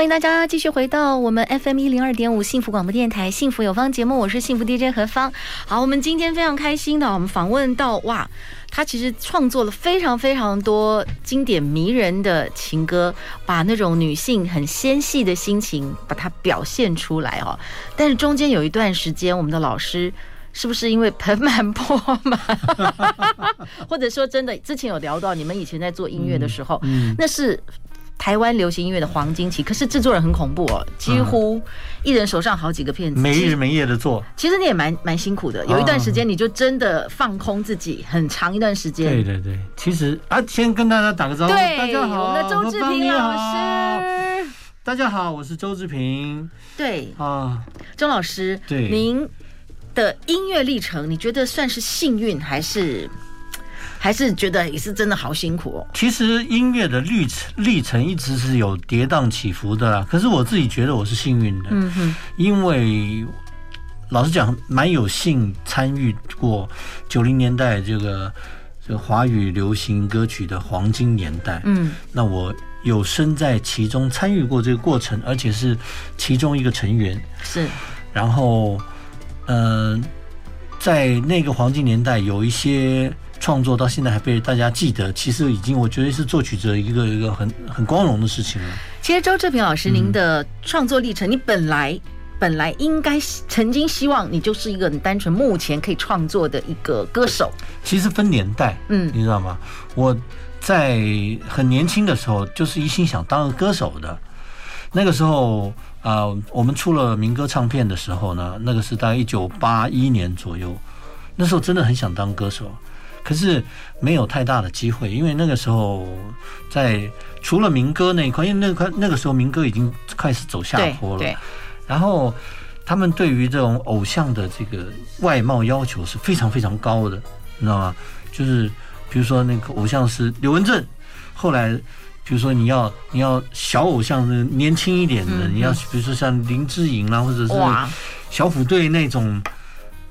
欢迎大家继续回到我们 FM 一零二点五幸福广播电台幸福有方节目，我是幸福 DJ 何芳。好，我们今天非常开心的，我们访问到哇，他其实创作了非常非常多经典迷人的情歌，把那种女性很纤细的心情把它表现出来哦。但是中间有一段时间，我们的老师是不是因为盆满钵满，或者说真的之前有聊到你们以前在做音乐的时候，嗯嗯、那是。台湾流行音乐的黄金期，可是制作人很恐怖哦，几乎一人手上好几个片子，没日没夜的做。其实你也蛮蛮辛苦的，有一段时间你就真的放空自己，很长一段时间。对对对，其实啊，先跟大家打个招呼，对大家好，我们的周志平老师，大家好，我是周志平。对啊，周老师，对您的音乐历程，你觉得算是幸运还是？还是觉得也是真的好辛苦哦。其实音乐的历程历程一直是有跌宕起伏的啦。可是我自己觉得我是幸运的，嗯哼，因为老实讲，蛮有幸参与过九零年代这个这个华语流行歌曲的黄金年代。嗯，那我有身在其中参与过这个过程，而且是其中一个成员。是，然后，嗯、呃，在那个黄金年代有一些。创作到现在还被大家记得，其实已经我觉得是作曲者一个一个很很光荣的事情了。其实周志平老师，您的创作历程，嗯、你本来本来应该曾经希望你就是一个很单纯目前可以创作的一个歌手。其实分年代，嗯，你知道吗？我在很年轻的时候就是一心想当个歌手的。那个时候啊、呃，我们出了民歌唱片的时候呢，那个是大概一九八一年左右。那时候真的很想当歌手。可是没有太大的机会，因为那个时候在除了民歌那一块，因为那块那个时候民歌已经开始走下坡了。然后他们对于这种偶像的这个外貌要求是非常非常高的，你知道吗？就是比如说那个偶像是刘文正，后来比如说你要你要小偶像的年轻一点的，你要比如说像林志颖啦，或者是小虎队那种。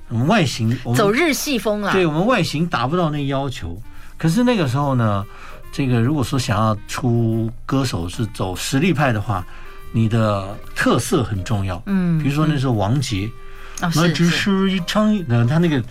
我们外形我们走日系风啊，对，我们外形达不到那个要求。可是那个时候呢，这个如果说想要出歌手是走实力派的话，你的特色很重要。嗯，比如说那时候王杰，那只是一场，那他那个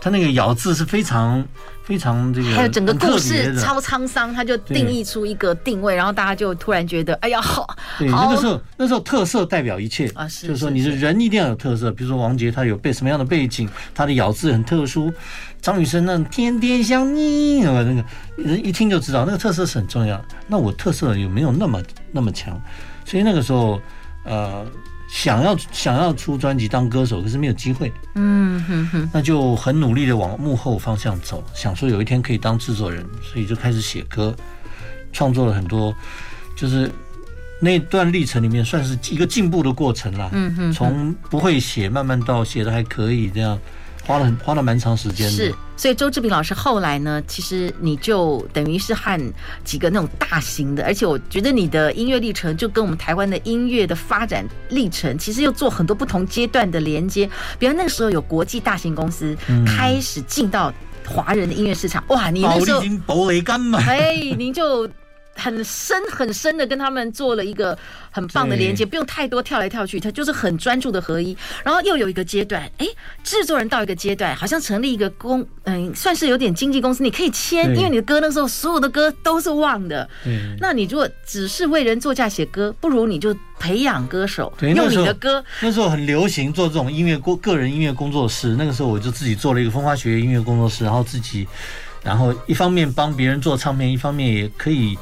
他那个咬字是非常。非常这个，还有整个故事超沧桑，他就定义出一个定位，然后大家就突然觉得，哎呀，好。对，那个时候那时候特色代表一切啊，是，就是说你的人一定要有特色。比如说王杰，他有背什么样的背景，他的咬字很特殊。张雨生那天天想你，那个人一听就知道，那个特色是很重要。那我特色有没有那么那么强？所以那个时候，呃。想要想要出专辑当歌手，可是没有机会。嗯哼哼，那就很努力的往幕后方向走，想说有一天可以当制作人，所以就开始写歌，创作了很多，就是那段历程里面算是一个进步的过程啦。嗯哼，从不会写慢慢到写的还可以这样。花了很花了蛮长时间的，是，所以周志平老师后来呢，其实你就等于是和几个那种大型的，而且我觉得你的音乐历程就跟我们台湾的音乐的发展历程，其实又做很多不同阶段的连接。比如那个时候有国际大型公司开始进到华人的音乐市场，哇，你那时候保雷干嘛？哎，您就。很深很深的跟他们做了一个很棒的连接，不用太多跳来跳去，他就是很专注的合一。然后又有一个阶段，哎，制作人到一个阶段，好像成立一个公，嗯，算是有点经纪公司，你可以签，因为你的歌那时候所有的歌都是旺的。嗯那你如果只是为人作嫁写歌，不如你就培养歌手，用你的歌。那时候很流行做这种音乐工个人音乐工作室，那个时候我就自己做了一个风花雪月音乐工作室，然后自己，然后一方面帮别人做唱片，一方面也可以。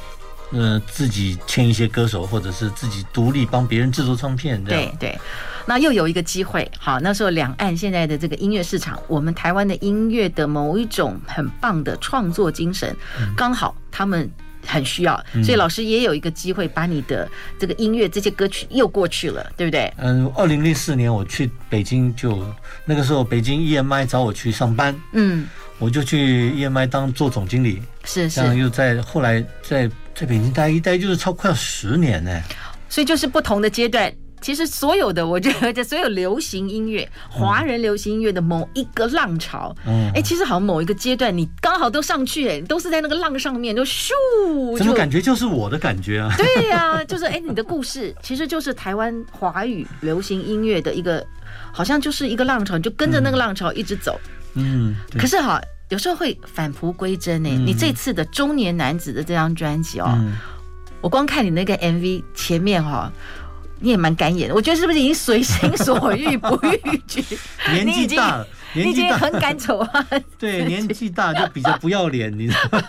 呃，自己签一些歌手，或者是自己独立帮别人制作唱片，这样。对对，那又有一个机会，好，那时候两岸现在的这个音乐市场，我们台湾的音乐的某一种很棒的创作精神，刚好他们很需要，所以老师也有一个机会把你的这个音乐这些歌曲又过去了，对不对？嗯，二零零四年我去北京就，就那个时候北京 EMI 找我去上班，嗯，我就去燕麦当做总经理，是是，又在后来在在北京待一待就是超快要十年呢，所以就是不同的阶段。其实所有的，我觉得所有流行音乐、华人流行音乐的某一个浪潮，嗯，哎，其实好像某一个阶段，你刚好都上去，哎，都是在那个浪上面，就咻，怎么感觉就是我的感觉啊？对呀，就是哎，你的故事其实就是台湾华语流行音乐的一个，好像就是一个浪潮，你就跟着那个浪潮一直走，嗯。可是哈，有时候会返璞归真呢。你这次的中年男子的这张专辑哦，我光看你那个 MV 前面哈。你也蛮敢演的，我觉得是不是已经随心所欲不逾矩？年纪大了，你已经很敢走啊。对，年纪大就比较不要脸，你知道？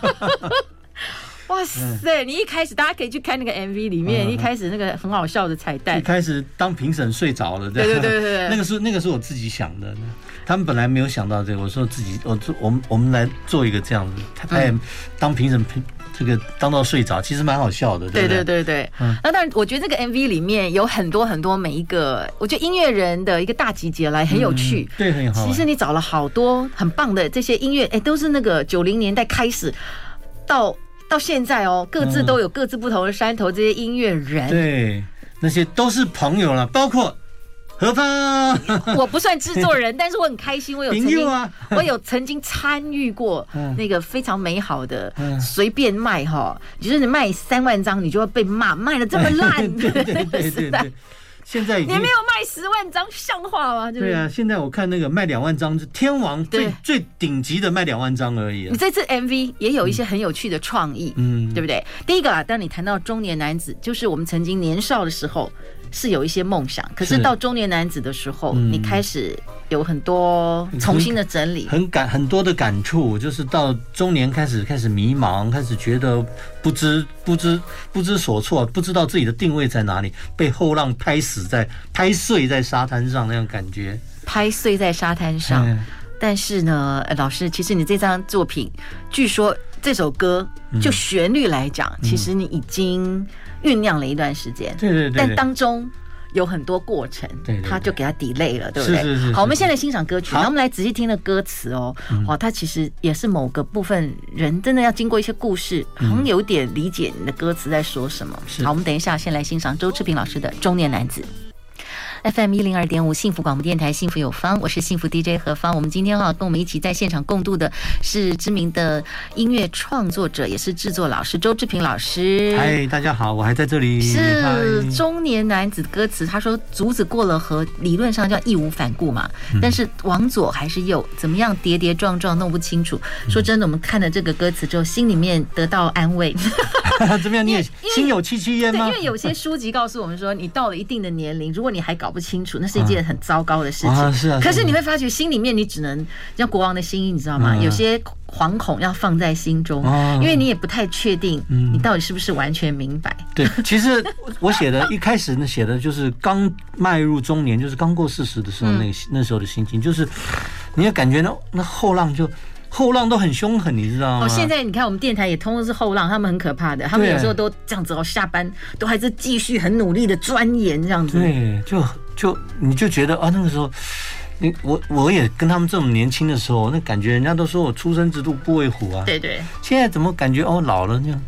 哇塞！你一开始大家可以去看那个 MV 里面，一开始那个很好笑的彩蛋。一开始当评审睡着了，对对对对，那个是那个是我自己想的，他们本来没有想到这个，我说自己，我做我们我们来做一个这样子，他也当评审评。这个当到睡着，其实蛮好笑的。对对对对，嗯。那当然，我觉得这个 MV 里面有很多很多每一个，我觉得音乐人的一个大集结来很有趣。嗯、对，很好。其实你找了好多很棒的这些音乐，哎，都是那个九零年代开始到到现在哦，各自都有各自不同的山头。这些音乐人，嗯、对，那些都是朋友了，包括。何方？我不算制作人，但是我很开心，我有曾经，我有曾经参与过那个非常美好的随便卖哈，就是你卖三万张，你就会被骂卖的这么烂，对对对对对。现在你没有卖十万张，像话吗？对啊，现在我看那个卖两万张是天王最最顶级的卖两万张而已。你这次 MV 也有一些很有趣的创意，嗯，对不对？第一个啊，当你谈到中年男子，就是我们曾经年少的时候。是有一些梦想，可是到中年男子的时候，嗯、你开始有很多重新的整理，很感很多的感触，就是到中年开始开始迷茫，开始觉得不知不知不知所措，不知道自己的定位在哪里，被后浪拍死在拍碎在沙滩上那种感觉，拍碎在沙滩上。嗯、但是呢，老师，其实你这张作品，据说这首歌就旋律来讲，嗯、其实你已经。酝酿了一段时间，对对对，但当中有很多过程，对对，他就给他 delay 了，对不对？是是是。好，我们现在欣赏歌曲，然后我们来仔细听的歌词哦。哇，它其实也是某个部分人真的要经过一些故事，好像有点理解你的歌词在说什么。好，我们等一下先来欣赏周志平老师的《中年男子》。FM 一零二点五幸福广播电台，幸福有方，我是幸福 DJ 何方。我们今天哈跟我们一起在现场共度的是知名的音乐创作者，也是制作老师周志平老师。嗨，大家好，我还在这里。是中年男子歌词，他说竹子过了河，理论上叫义无反顾嘛，但是往左还是右，怎么样跌跌撞撞弄不清楚。说真的，我们看了这个歌词之后，心里面得到安慰。怎么样？你也心有戚戚焉吗？因为有些书籍告诉我们说，你到了一定的年龄，如果你还搞不清楚，那是一件很糟糕的事情。啊，是啊。可是你会发觉，心里面你只能像国王的心意，你知道吗？有些惶恐要放在心中，因为你也不太确定，你到底是不是完全明白。对，其实我写的一开始呢，写的就是刚迈入中年，就是刚过四十的时候，那那时候的心情，就是你也感觉那那后浪就。后浪都很凶狠，你知道吗？哦，现在你看我们电台也通的是后浪，他们很可怕的，他们有时候都这样子哦，下班都还是继续很努力的钻研这样子。对，就就你就觉得啊，那个时候，你我我也跟他们这么年轻的时候，那感觉人家都说我初生之度不畏虎啊。对对。现在怎么感觉哦老了这样？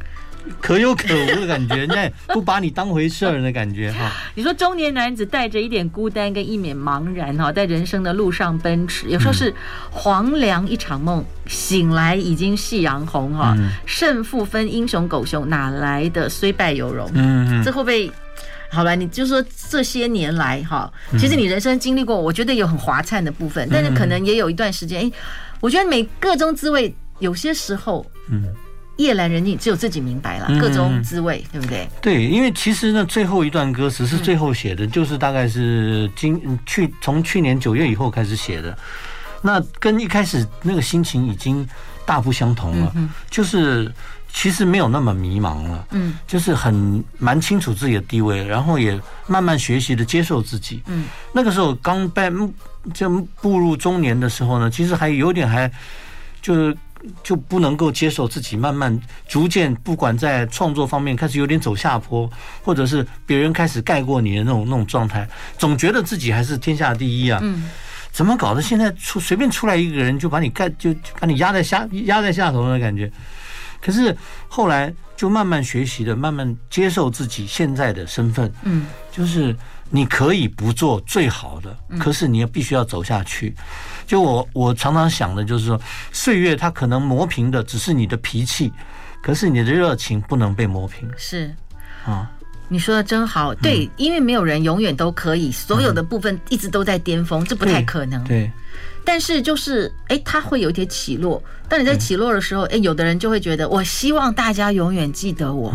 可有可无的感觉，人家不把你当回事儿的感觉哈。你说中年男子带着一点孤单跟一脸茫然哈，在人生的路上奔驰，有时候是黄粱一场梦，醒来已经夕阳红哈。胜负分英雄狗熊，哪来的虽败犹荣？嗯，这会不会？好吧，你就说这些年来哈，其实你人生经历过，我觉得有很华灿的部分，但是可能也有一段时间，哎，我觉得每个中滋味，有些时候，嗯。夜阑人静，只有自己明白了各种滋味，对不对？对，因为其实呢，最后一段歌词是最后写的，就是大概是今去从去年九月以后开始写的，那跟一开始那个心情已经大不相同了，就是其实没有那么迷茫了，嗯，就是很蛮清楚自己的地位，然后也慢慢学习的接受自己，嗯，那个时候刚拜就步入中年的时候呢，其实还有点还就是。就不能够接受自己慢慢逐渐，不管在创作方面开始有点走下坡，或者是别人开始盖过你的那种那种状态，总觉得自己还是天下第一啊。嗯。怎么搞的？现在出随便出来一个人就把你盖，就把你压在下压在下头的感觉。可是后来就慢慢学习的，慢慢接受自己现在的身份。嗯，就是你可以不做最好的，可是你也必须要走下去。就我我常常想的就是说，岁月它可能磨平的只是你的脾气，可是你的热情不能被磨平。是啊。你说的真好，对，因为没有人永远都可以所有的部分一直都在巅峰，这不太可能。对。但是就是，哎，它会有一点起落。当你在起落的时候，哎，有的人就会觉得，我希望大家永远记得我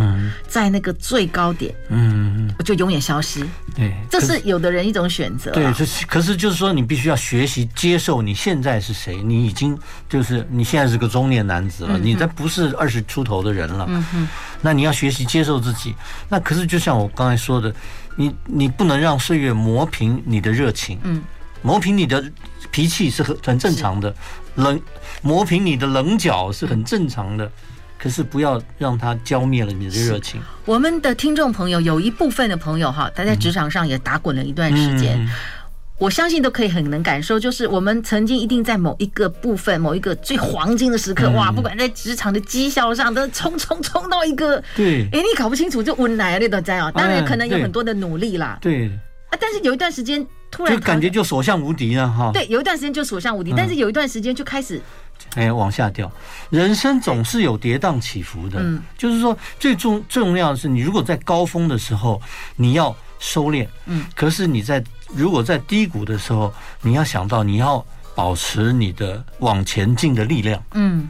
在那个最高点，嗯，我就永远消失。对，这是有的人一种选择。对，是可是就是说，你必须要学习接受你现在是谁，你已经就是你现在是个中年男子了，你再不是二十出头的人了。嗯哼，那你要学习接受自己。那可是就像我刚才说的，你你不能让岁月磨平你的热情。嗯。磨平你的脾气是很很正常的，棱磨平你的棱角是很正常的，可是不要让它浇灭了你的热情。我们的听众朋友有一部分的朋友哈，他在职场上也打滚了一段时间，嗯、我相信都可以很能感受，就是我们曾经一定在某一个部分、某一个最黄金的时刻，嗯、哇，不管在职场的绩效上都冲冲冲到一个，对，哎，你搞不清楚就温来那都在啊，当然可能有很多的努力啦，对。啊！但是有一段时间突然就感觉就所向无敌了哈。对，有一段时间就所向无敌，但是有一段时间就开始哎往下掉。人生总是有跌宕起伏的，嗯，就是说最重重要的是，你如果在高峰的时候你要收敛，嗯，可是你在如果在低谷的时候，你要想到你要保持你的往前进的力量，嗯。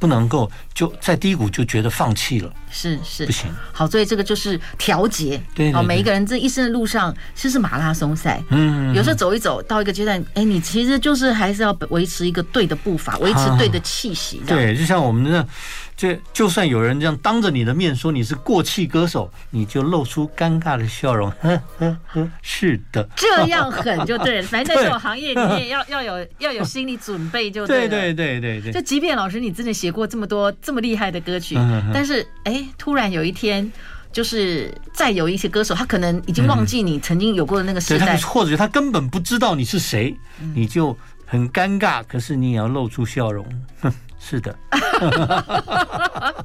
不能够就在低谷就觉得放弃了，是是不行。好，所以这个就是调节。对，好，每一个人这一生的路上其实是马拉松赛。嗯，有时候走一走到一个阶段，哎，你其实就是还是要维持一个对的步伐，维持对的气息。对，就像我们的。就就算有人这样当着你的面说你是过气歌手，你就露出尴尬的笑容。呵呵呵，是的，这样狠就对了。反正在这种行业里面要 要有要有心理准备就对了。对对对对对。就即便老师你真的写过这么多这么厉害的歌曲，但是哎，突然有一天，就是再有一些歌手，他可能已经忘记你曾经有过的那个时代，或者他根本不知道你是谁，你就很尴尬。可是你也要露出笑容。是的，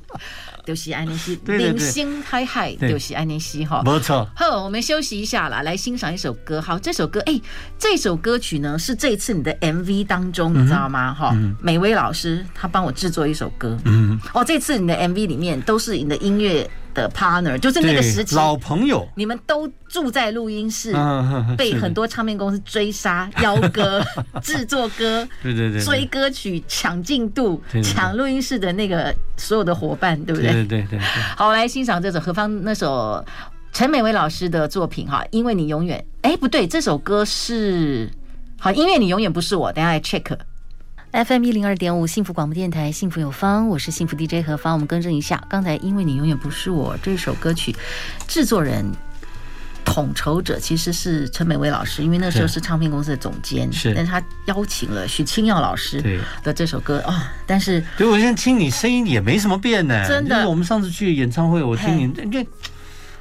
就是安妮西，零星嗨嗨，就是安尼西哈，没错。好，我们休息一下啦，来欣赏一首歌。好，这首歌，哎，这首歌曲呢是这一次你的 MV 当中，你知道吗？哈，美薇老师他帮我制作一首歌。嗯，哦，这次你的 MV 里面都是你的音乐的 partner，就是那个时期老朋友，你们都住在录音室，被很多唱片公司追杀、邀歌、制作歌，对对对，追歌曲、抢进度、抢录音室的那个所有的伙伴，对不对？对对对。好，我来欣赏这首何方那首陈美薇老师的作品哈，因为你永远，哎，不对，这首歌是好，因为你永远不是我，等下来 check。FM 一零二点五幸福广播电台，幸福有方，我是幸福 DJ 何方。我们更正一下，刚才因为你永远不是我这首歌曲，制作人、统筹者其实是陈美薇老师，因为那时候是唱片公司的总监，是，但是他邀请了许清耀老师的这首歌啊，但是，对我现在听你声音也没什么变呢，真的。我们上次去演唱会，我听你，你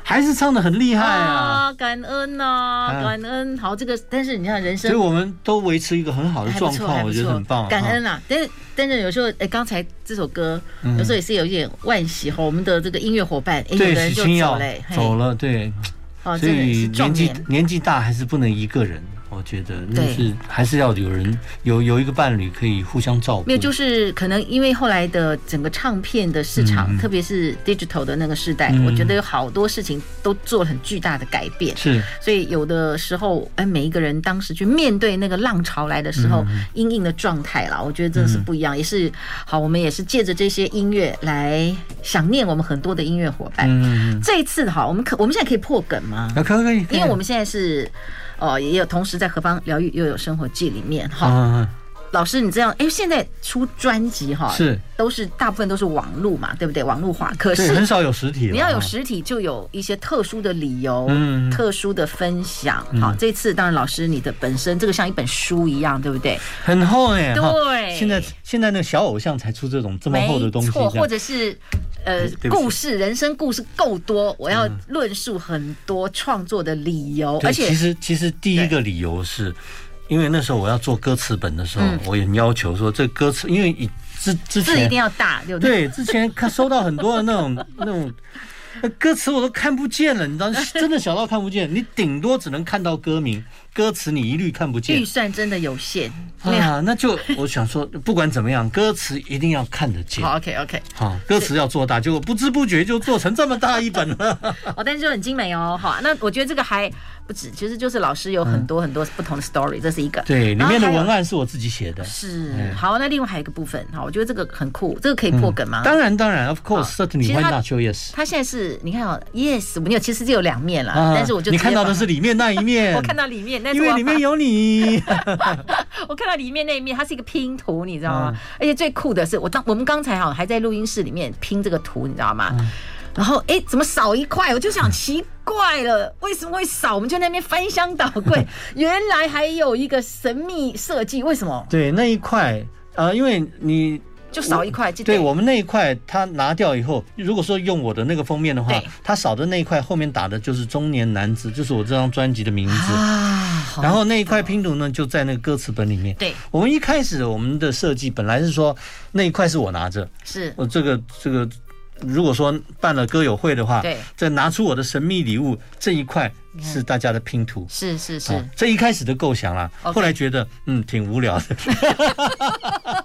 还是唱的很厉害啊！感恩呐，感恩。好，这个但是你看人生，所以我们都维持一个很好的状况，我觉得很棒。感恩啊，但是但是有时候，哎，刚才这首歌有时候也是有一点惋惜哈。我们的这个音乐伙伴，哎，有的人就走了，走了，对。所以年纪年纪大还是不能一个人。我觉得那是还是要有人有有一个伴侣可以互相照顾。没有，就是可能因为后来的整个唱片的市场，特别是 digital 的那个时代，我觉得有好多事情都做了很巨大的改变。是，所以有的时候，哎，每一个人当时去面对那个浪潮来的时候，因应的状态啦，我觉得真的是不一样。也是好，我们也是借着这些音乐来想念我们很多的音乐伙伴。嗯，这一次哈，我们可我们现在可以破梗吗？可以可以，因为我们现在是。哦，也有同时在何方疗愈又有生活记里面哈，老师，你这样，哎，现在出专辑哈，是都是大部分都是网络嘛，对不对？网络化，可是很少有实体。你要有实体，就有一些特殊的理由，嗯，特殊的分享。好，这次当然老师你的本身这个像一本书一样，对不对？很厚哎，对。现在现在那个小偶像才出这种这么厚的东西，错，或者是呃故事，人生故事够多，我要论述很多创作的理由，而且其实其实第一个理由是。因为那时候我要做歌词本的时候，我也要求说这歌词，因为以之之前字一定要大，对不对？对，之前看收到很多的那种 那种歌词我都看不见了，你知道，真的小到看不见，你顶多只能看到歌名。歌词你一律看不见，预算真的有限啊！那就我想说，不管怎么样，歌词一定要看得见。好，OK OK，好，歌词要做大，结果不知不觉就做成这么大一本了。哦，但是就很精美哦。好，那我觉得这个还不止，其实就是老师有很多很多不同的 story，这是一个。对，里面的文案是我自己写的。是，好，那另外还有一个部分，好，我觉得这个很酷，这个可以破梗吗？当然，当然，Of course，certainly，Why not show yes？他现在是你看哦，Yes，我们有，其实就有两面了，但是我就你看到的是里面那一面，我看到里面。因为里面有你，我看到里面那一面，它是一个拼图，你知道吗？而且最酷的是，我当我们刚才哈还在录音室里面拼这个图，你知道吗？然后哎，怎么少一块？我就想奇怪了，为什么会少？我们就在那边翻箱倒柜，原来还有一个神秘设计，为什么？对，那一块呃，因为你。就少一块，对我们那一块，它拿掉以后，如果说用我的那个封面的话，它少的那一块后面打的就是中年男子，就是我这张专辑的名字。啊。然后那一块拼图呢，就在那个歌词本里面。对，我们一开始我们的设计本来是说那一块是我拿着，是。我这个这个，如果说办了歌友会的话，对，再拿出我的神秘礼物这一块是大家的拼图，是是是，这一开始的构想啦，后来觉得嗯挺无聊的。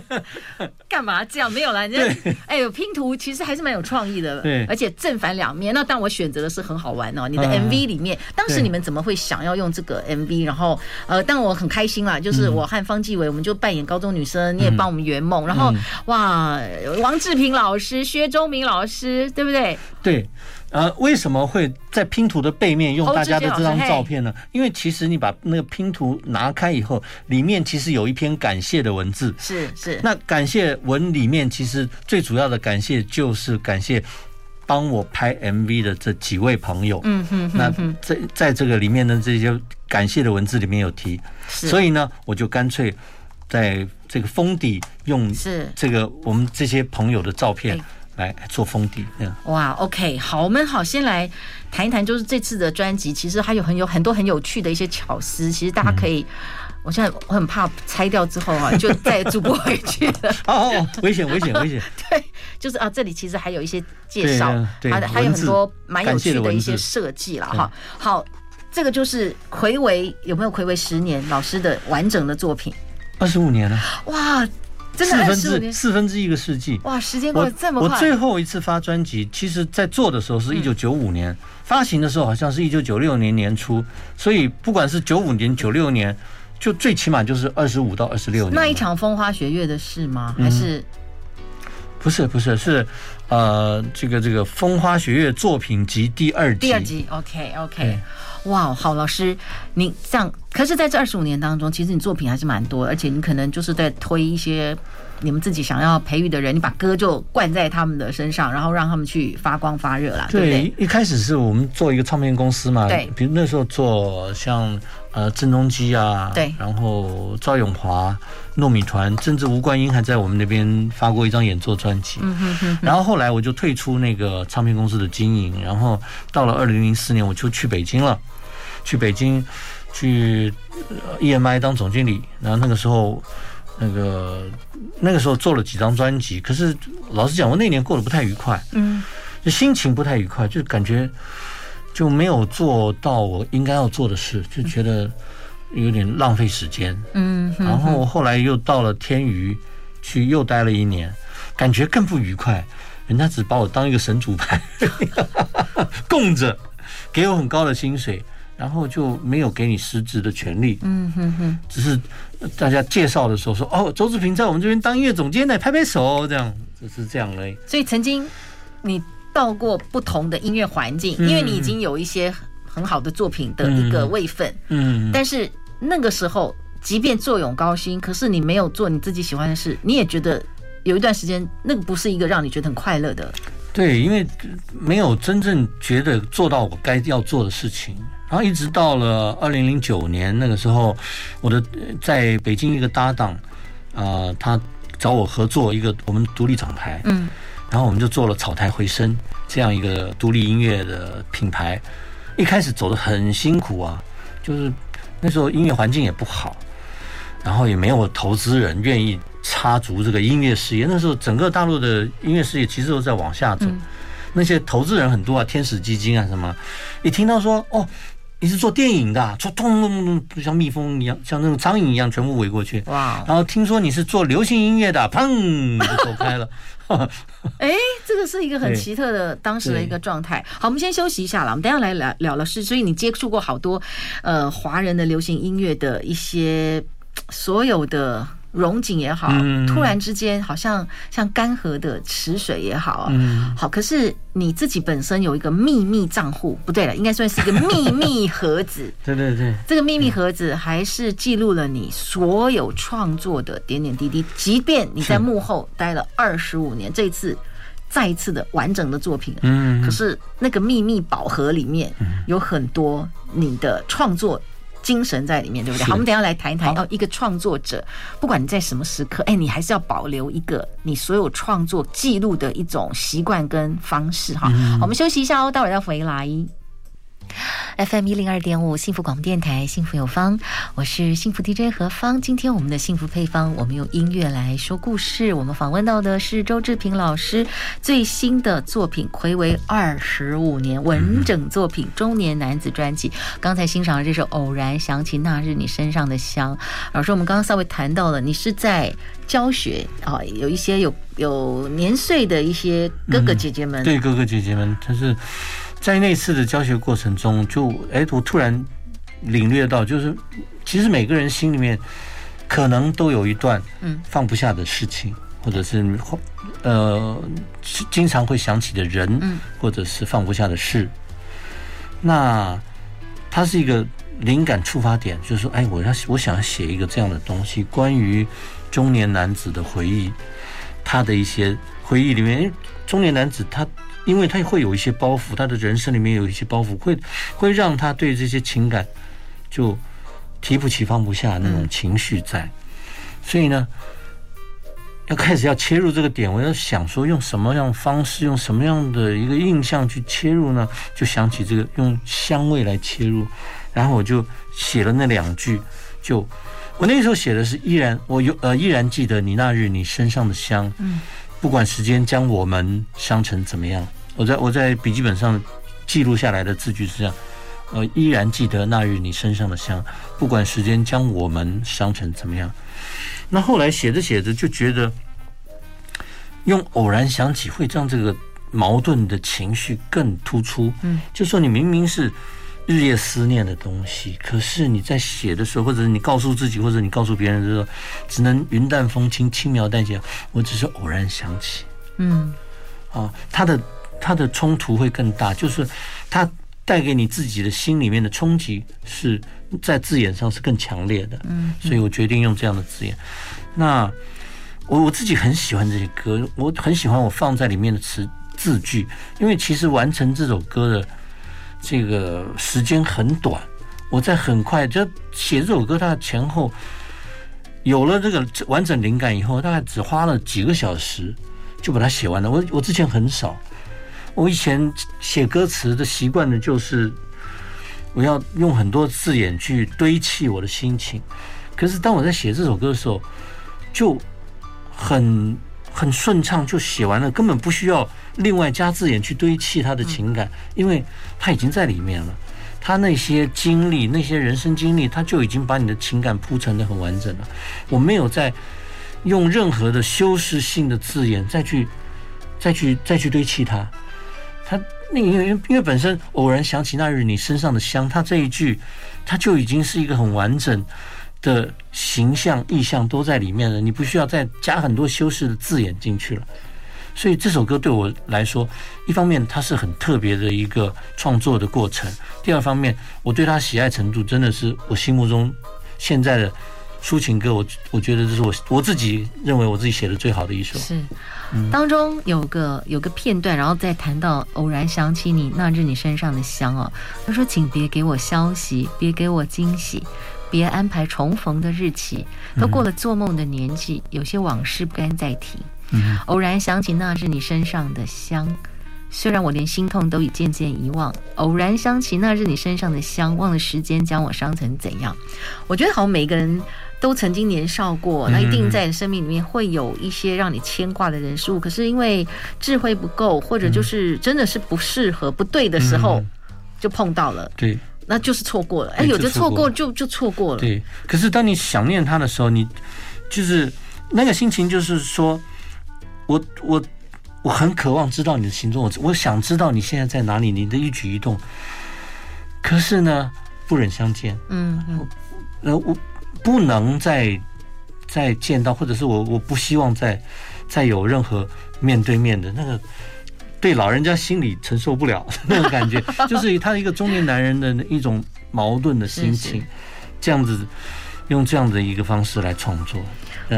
干嘛这样？没有啦，人家哎呦，拼图其实还是蛮有创意的，对，而且正反两面。那但我选择的是很好玩哦。你的 MV 里面，当时你们怎么会想要用这个 MV？然后呃，但我很开心啦，就是我和方继伟，我们就扮演高中女生，你也帮我们圆梦。然后哇，王志平老师、薛忠明老师，对不对？对。呃，为什么会在拼图的背面用大家的这张照片呢？因为其实你把那个拼图拿开以后，里面其实有一篇感谢的文字。是是。那感谢文里面，其实最主要的感谢就是感谢帮我拍 MV 的这几位朋友。嗯哼。那在在这个里面的这些感谢的文字里面有提，所以呢，我就干脆在这个封底用是这个我们这些朋友的照片。来做封底，哇，OK，好，我们好，先来谈一谈，就是这次的专辑，其实还有很有很多很有趣的一些巧思，其实大家可以，嗯、我现在我很怕拆掉之后啊，就再也住不回去了。哦，危险，危险，危险。对，就是啊，这里其实还有一些介绍，还还有很多蛮有趣的一些设计了哈。好，这个就是魁违有没有魁违十年老师的完整的作品？二十五年了，哇。四分之四分之一个世纪，哇！时间过得这么快。我最后一次发专辑，其实在做的时候是一九九五年，发行的时候好像是一九九六年年初，所以不管是九五年、九六年，就最起码就是二十五到二十六年。那一场风花雪月的事吗？还是？不是不是是，呃，这个这个风花雪月作品集第二集。第二集，OK OK。哇，好老师，你这样，可是在这二十五年当中，其实你作品还是蛮多，而且你可能就是在推一些你们自己想要培育的人，你把歌就灌在他们的身上，然后让他们去发光发热啦。对，对不对？一开始是我们做一个唱片公司嘛，对，比如那时候做像呃郑中基啊，对，然后赵永华、糯米团，甚至吴冠英还在我们那边发过一张演奏专辑。嗯哼哼。然后后来我就退出那个唱片公司的经营，然后到了二零零四年我就去北京了。去北京，去 EMI 当总经理，然后那个时候，那个那个时候做了几张专辑，可是老实讲，我那年过得不太愉快，嗯，就心情不太愉快，就感觉就没有做到我应该要做的事，就觉得有点浪费时间，嗯，然后后来又到了天娱去又待了一年，感觉更不愉快，人家只把我当一个神主牌 供着，给我很高的薪水。然后就没有给你实质的权利，嗯哼哼，只是大家介绍的时候说，哦，周志平在我们这边当音乐总监呢拍拍手，这样就是这样嘞。所以曾经你到过不同的音乐环境，因为你已经有一些很好的作品的一个位分，嗯，但是那个时候即便坐拥高薪，可是你没有做你自己喜欢的事，你也觉得有一段时间那个不是一个让你觉得很快乐的。对，因为没有真正觉得做到我该要做的事情，然后一直到了二零零九年那个时候，我的在北京一个搭档啊、呃，他找我合作一个我们独立厂牌，嗯，然后我们就做了草台回声这样一个独立音乐的品牌，一开始走的很辛苦啊，就是那时候音乐环境也不好，然后也没有投资人愿意。插足这个音乐事业，那时候整个大陆的音乐事业其实都在往下走，那些投资人很多啊，天使基金啊什么，一听到说哦，你是做电影的，咚咚咚咚，就像蜜蜂一样，像那种苍蝇一样，全部围过去。哇！然后听说你是做流行音乐的，砰就走开了。哎，这个是一个很奇特的当时的一个状态。好，我们先休息一下了，我们等下来聊聊了。是，所以你接触过好多呃华人的流行音乐的一些所有的。荣景也好，突然之间好像像干涸的池水也好，嗯，好。可是你自己本身有一个秘密账户，不对了，应该算是一个秘密盒子。对对对，这个秘密盒子还是记录了你所有创作的点点滴滴。即便你在幕后待了二十五年，这次再一次的完整的作品，嗯，可是那个秘密宝盒里面有很多你的创作。精神在里面，对不对？好，我们等一下来谈一谈。哦，一个创作者，不管你在什么时刻，哎，你还是要保留一个你所有创作记录的一种习惯跟方式哈。好，我们休息一下哦，待会儿再回来。FM 一零二点五，幸福广播电台，幸福有方，我是幸福 DJ 何方。今天我们的幸福配方，我们用音乐来说故事。我们访问到的是周志平老师最新的作品，睽违二十五年完整作品《中年男子》专辑。刚才欣赏的这首《偶然想起那日你身上的香》，老师，我们刚刚稍微谈到了，你是在教学啊，有一些有有年岁的一些哥哥姐姐们，对哥哥姐姐们，他是。在那次的教学过程中，就哎，我突然领略到，就是其实每个人心里面可能都有一段嗯放不下的事情，或者是呃经常会想起的人，或者是放不下的事。那它是一个灵感触发点，就是说，哎，我要我想要写一个这样的东西，关于中年男子的回忆，他的一些回忆里面，中年男子他。因为他会有一些包袱，他的人生里面有一些包袱，会会让他对这些情感就提不起放不下那种情绪在，所以呢，要开始要切入这个点，我要想说用什么样方式，用什么样的一个印象去切入呢？就想起这个用香味来切入，然后我就写了那两句，就我那时候写的是依然我有呃依然记得你那日你身上的香，不管时间将我们伤成怎么样，我在我在笔记本上记录下来的字句是这样，呃，依然记得那日你身上的香。不管时间将我们伤成怎么样，那后来写着写着就觉得，用偶然想起会让这个矛盾的情绪更突出。嗯，就说你明明是。日夜思念的东西，可是你在写的时候，或者你告诉自己，或者你告诉别人的时候，只能云淡风轻、轻描淡写。我只是偶然想起，嗯，啊，他的他的冲突会更大，就是他带给你自己的心里面的冲击是在字眼上是更强烈的，嗯，所以我决定用这样的字眼。那我我自己很喜欢这些歌，我很喜欢我放在里面的词字句，因为其实完成这首歌的。这个时间很短，我在很快就写这首歌，它前后有了这个完整灵感以后，大概只花了几个小时就把它写完了。我我之前很少，我以前写歌词的习惯呢，就是我要用很多字眼去堆砌我的心情。可是当我在写这首歌的时候，就很很顺畅，就写完了，根本不需要。另外加字眼去堆砌他的情感，因为他已经在里面了。他那些经历，那些人生经历，他就已经把你的情感铺陈得很完整了。我没有再用任何的修饰性的字眼再去、再去、再去堆砌它。他那因为因为本身偶然想起那日你身上的香，他这一句他就已经是一个很完整的形象意象都在里面了。你不需要再加很多修饰的字眼进去了。所以这首歌对我来说，一方面它是很特别的一个创作的过程；第二方面，我对它喜爱程度真的是我心目中现在的抒情歌，我我觉得这是我我自己认为我自己写的最好的一首。是，当中有个有个片段，然后再谈到偶然想起你那日你身上的香哦，他说，请别给我消息，别给我惊喜，别安排重逢的日期，都过了做梦的年纪，有些往事不敢再提。嗯，偶然想起那日你身上的香。虽然我连心痛都已渐渐遗忘，偶然想起那日你身上的香，忘了时间将我伤成怎样。我觉得好像每个人都曾经年少过，那一定在生命里面会有一些让你牵挂的人事物。可是因为智慧不够，或者就是真的是不适合、不对的时候，就碰到了。对，那就是错过了。哎，有的错过就就错过了。对，可是当你想念他的时候，你就是那个心情，就是说我我。我很渴望知道你的行踪，我我想知道你现在在哪里，你的一举一动。可是呢，不忍相见。嗯嗯，呃，我不能再再见到，或者是我我不希望再再有任何面对面的那个，对老人家心里承受不了 那种感觉，就是他一个中年男人的一种矛盾的心情，这样子用这样的一个方式来创作。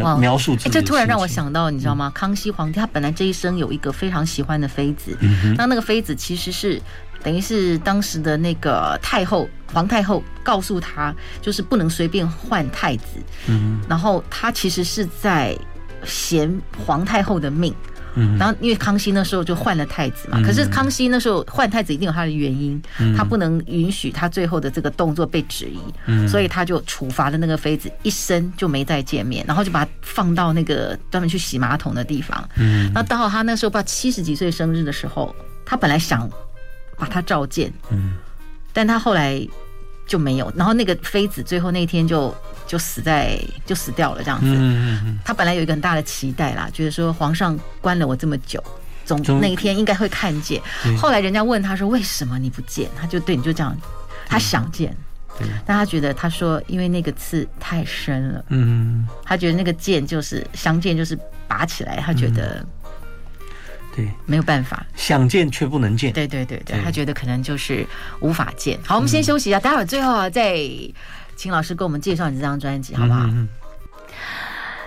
哇描述自己，这突然让我想到，你知道吗？康熙皇帝他本来这一生有一个非常喜欢的妃子，嗯、那那个妃子其实是等于是当时的那个太后皇太后告诉他，就是不能随便换太子。嗯，然后他其实是在嫌皇太后的命。嗯，然后因为康熙那时候就换了太子嘛，可是康熙那时候换太子一定有他的原因，他不能允许他最后的这个动作被质疑，所以他就处罚了那个妃子，一生就没再见面，然后就把他放到那个专门去洗马桶的地方。嗯，那到他那时候不知道七十几岁生日的时候，他本来想把他召见，嗯，但他后来就没有，然后那个妃子最后那天就。就死在就死掉了这样子，他本来有一个很大的期待啦，觉得说皇上关了我这么久，总那一天应该会看见。后来人家问他说，为什么你不见？他就对你就这样，他想见，但他觉得他说因为那个刺太深了，嗯，他觉得那个剑就是相见就是拔起来，他觉得对没有办法，想见却不能见，对对对对，他觉得可能就是无法见。好，我们先休息一下，待会儿最后啊再。请老师给我们介绍你这张专辑，好不好？嗯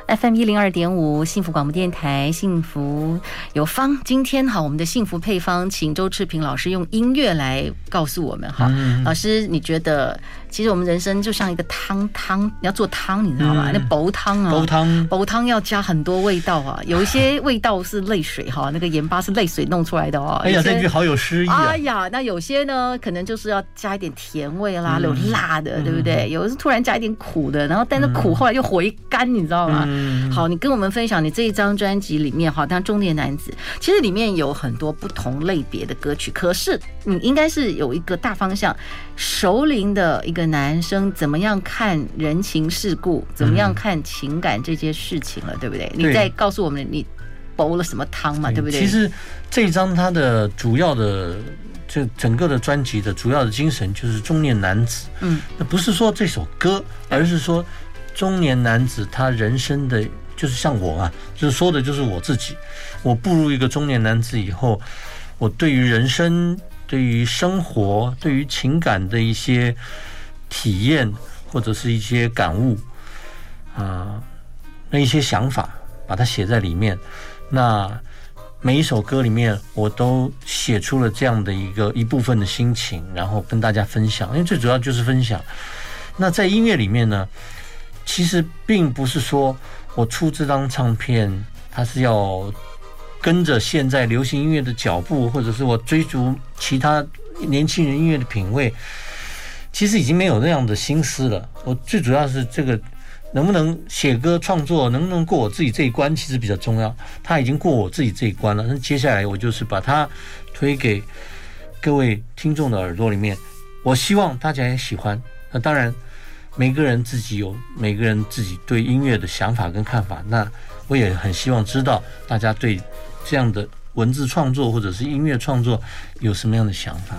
FM 一零二点五幸福广播电台，幸福有方。今天哈，我们的幸福配方，请周志平老师用音乐来告诉我们哈。老师，你觉得其实我们人生就像一个汤汤，你要做汤，你知道吗？那煲汤啊，煲汤，煲汤要加很多味道啊。有一些味道是泪水哈，那个盐巴是泪水弄出来的哦。哎呀，这句好有诗意啊！哎呀，那有些呢，可能就是要加一点甜味啦，有辣的，对不对？有的是突然加一点苦的，然后但是苦后来又回甘，你知道吗？嗯，好，你跟我们分享你这一张专辑里面，好，当中年男子，其实里面有很多不同类别的歌曲，可是你应该是有一个大方向，熟龄的一个男生怎么样看人情世故，怎么样看情感这些事情了，对不对？你再告诉我们你煲了什么汤嘛，对不对？其实这一张它的主要的，就整个的专辑的主要的精神就是中年男子，嗯，那不是说这首歌，而是说。中年男子他人生的就是像我啊，就是说的就是我自己。我步入一个中年男子以后，我对于人生、对于生活、对于情感的一些体验或者是一些感悟啊，那一些想法，把它写在里面。那每一首歌里面，我都写出了这样的一个一部分的心情，然后跟大家分享。因为最主要就是分享。那在音乐里面呢？其实并不是说我出这张唱片，它是要跟着现在流行音乐的脚步，或者是我追逐其他年轻人音乐的品味。其实已经没有那样的心思了。我最主要是这个能不能写歌创作，能不能过我自己这一关，其实比较重要。他已经过我自己这一关了，那接下来我就是把它推给各位听众的耳朵里面。我希望大家也喜欢。那当然。每个人自己有每个人自己对音乐的想法跟看法，那我也很希望知道大家对这样的文字创作或者是音乐创作有什么样的想法。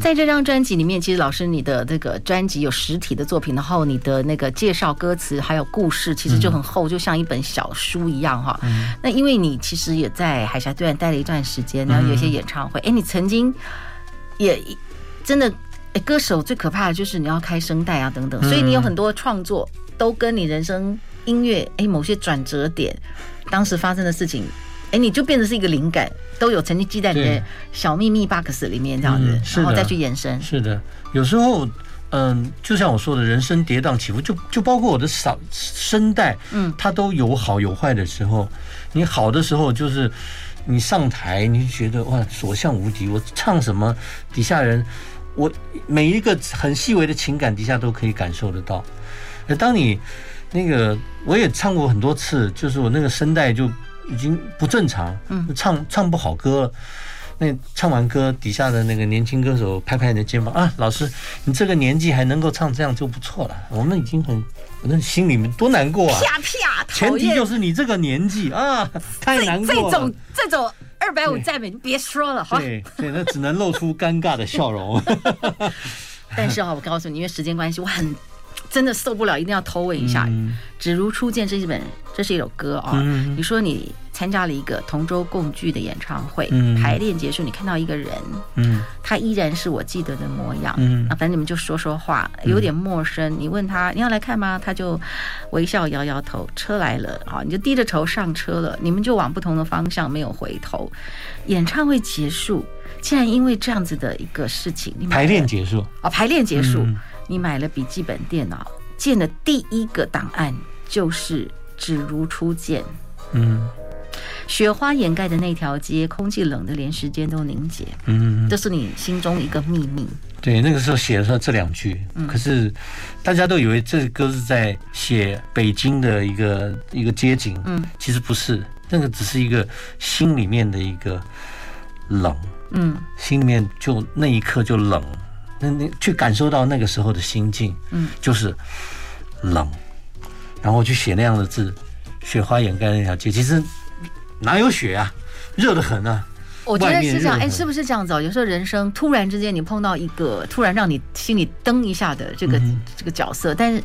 在这张专辑里面，其实老师你的这个专辑有实体的作品，然后你的那个介绍歌词还有故事，其实就很厚，就像一本小书一样哈。那因为你其实也在海峡对岸待了一段时间，然后有一些演唱会，哎，你曾经也真的。歌手最可怕的就是你要开声带啊，等等，所以你有很多创作都跟你人生音乐哎某些转折点，当时发生的事情，哎，你就变成是一个灵感，都有曾经记在你的小秘密 box 里面这样子，嗯、然后再去延伸。是的，有时候。嗯，就像我说的，人生跌宕起伏，就就包括我的嗓声带，嗯，它都有好有坏的时候。你好的时候，就是你上台，你就觉得哇，所向无敌。我唱什么，底下人，我每一个很细微的情感底下都可以感受得到。而当你那个，我也唱过很多次，就是我那个声带就已经不正常，嗯，唱唱不好歌了。那唱完歌，底下的那个年轻歌手拍拍你的肩膀啊，老师，你这个年纪还能够唱这样就不错了。我们已经很，我那心里面多难过啊！啪啪，前提就是你这个年纪啊，太难过了。这种这种二百五赞美你别说了，好。对对，那只能露出尴尬的笑容。但是啊，我告诉你，因为时间关系，我很。真的受不了，一定要偷问一下。嗯、只如初见这一本，这是一首歌啊、你说你参加了一个同舟共聚的演唱会，嗯、排练结束，你看到一个人，嗯，他依然是我记得的模样，嗯，啊反正你们就说说话，有点陌生。嗯、你问他你要来看吗？他就微笑摇摇头。车来了，好，你就低着头上车了。你们就往不同的方向，没有回头。演唱会结束，竟然因为这样子的一个事情，你排练结束啊、哦，排练结束。嗯你买了笔记本电脑，建的第一个档案就是只如初见。嗯，雪花掩盖的那条街，空气冷的连时间都凝结。嗯，这是你心中一个秘密。对，那个时候写的时候这两句，嗯、可是大家都以为这歌是在写北京的一个一个街景。嗯，其实不是，那个只是一个心里面的一个冷。嗯，心里面就那一刻就冷。那那去感受到那个时候的心境，嗯，就是冷，然后去写那样的字，雪花掩盖那条街，其实哪有雪啊，热得很啊。我觉得是这样，哎，是不是这样子？有时候人生突然之间，你碰到一个突然让你心里噔一下的这个、嗯、这个角色，但是。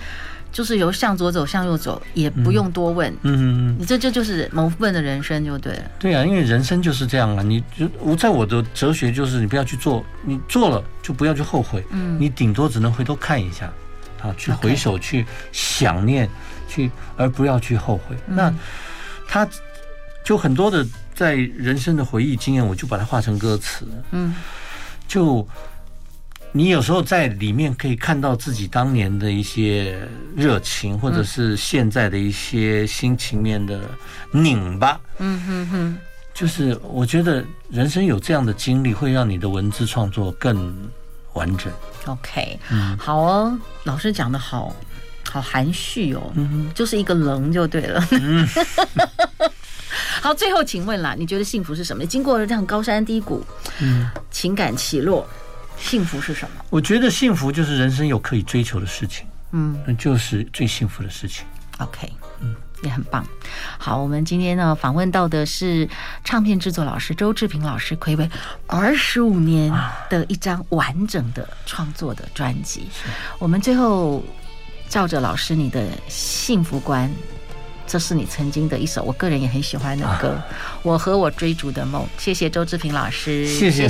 就是由向左走向右走，也不用多问。嗯嗯嗯，你这这就是某部分的人生就对了。对啊，因为人生就是这样啊。你就我在我的哲学就是，你不要去做，你做了就不要去后悔。嗯，你顶多只能回头看一下，啊，去回首去想念，去而不要去后悔。那他就很多的在人生的回忆经验，我就把它化成歌词。嗯，就。你有时候在里面可以看到自己当年的一些热情，或者是现在的一些心情面的拧巴。嗯哼哼，就是我觉得人生有这样的经历，会让你的文字创作更完整。OK，嗯，好哦，老师讲的好好含蓄哦，嗯哼，就是一个棱就对了。嗯，好，最后请问啦，你觉得幸福是什么？经过了这样高山低谷，嗯，情感起落。幸福是什么？我觉得幸福就是人生有可以追求的事情，嗯，那就是最幸福的事情。OK，嗯，也很棒。好，我们今天呢访问到的是唱片制作老师周志平老师，暌违二十五年的一张完整的创作的专辑。啊、我们最后照着老师你的幸福观。这是你曾经的一首，我个人也很喜欢的歌，啊《我和我追逐的梦》。谢谢周志平老师，谢谢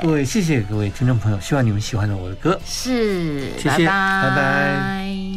各位，谢谢各位听众朋友，希望你们喜欢的我的歌。是，谢谢，拜拜。拜拜。